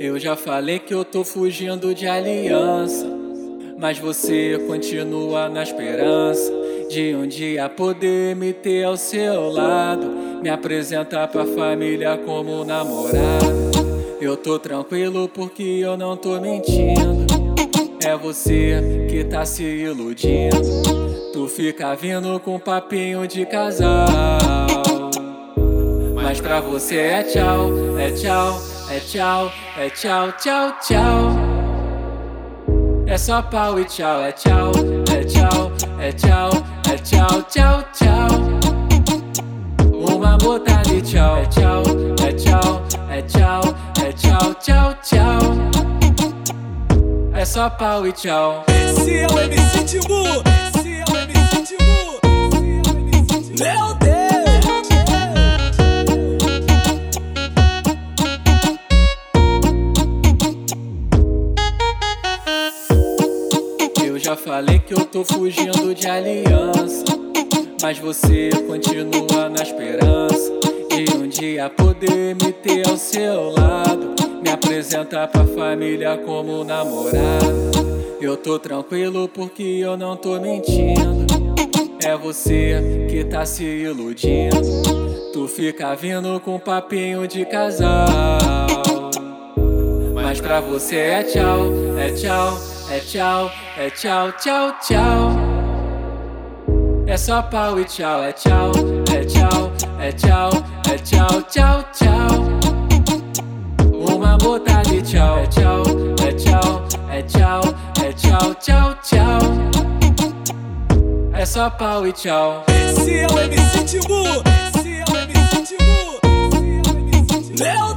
Eu já falei que eu tô fugindo de aliança, mas você continua na esperança de um dia poder me ter ao seu lado, me apresentar pra família como namorado. Eu tô tranquilo porque eu não tô mentindo. É você que tá se iludindo. Tu fica vindo com papinho de casal. Mas pra você é tchau, é tchau, é tchau, é tchau, tchau, tchau. É só pau e tchau, é tchau, é tchau, é tchau, é tchau, tchau, tchau. Uma botada de tchau, é tchau, é tchau, é tchau, é tchau, tchau, tchau. É só pau e tchau. Esse é o MC Timu, esse é o MC já falei que eu tô fugindo de aliança, mas você continua na esperança de um dia poder me ter ao seu lado, me apresentar pra família como namorado. Eu tô tranquilo porque eu não tô mentindo. É você que tá se iludindo. Tu fica vindo com papinho de casal. Mas pra você é tchau, é tchau, é tchau, é tchau, tchau, tchau. É só pau e tchau, é tchau, é tchau, é tchau, é tchau, tchau, tchau. Uma botada de tchau, é tchau, é tchau, é tchau, é tchau, tchau, tchau. É só pau e tchau. Esse é o MC Timu, esse é o MC Timu, Meu Deus!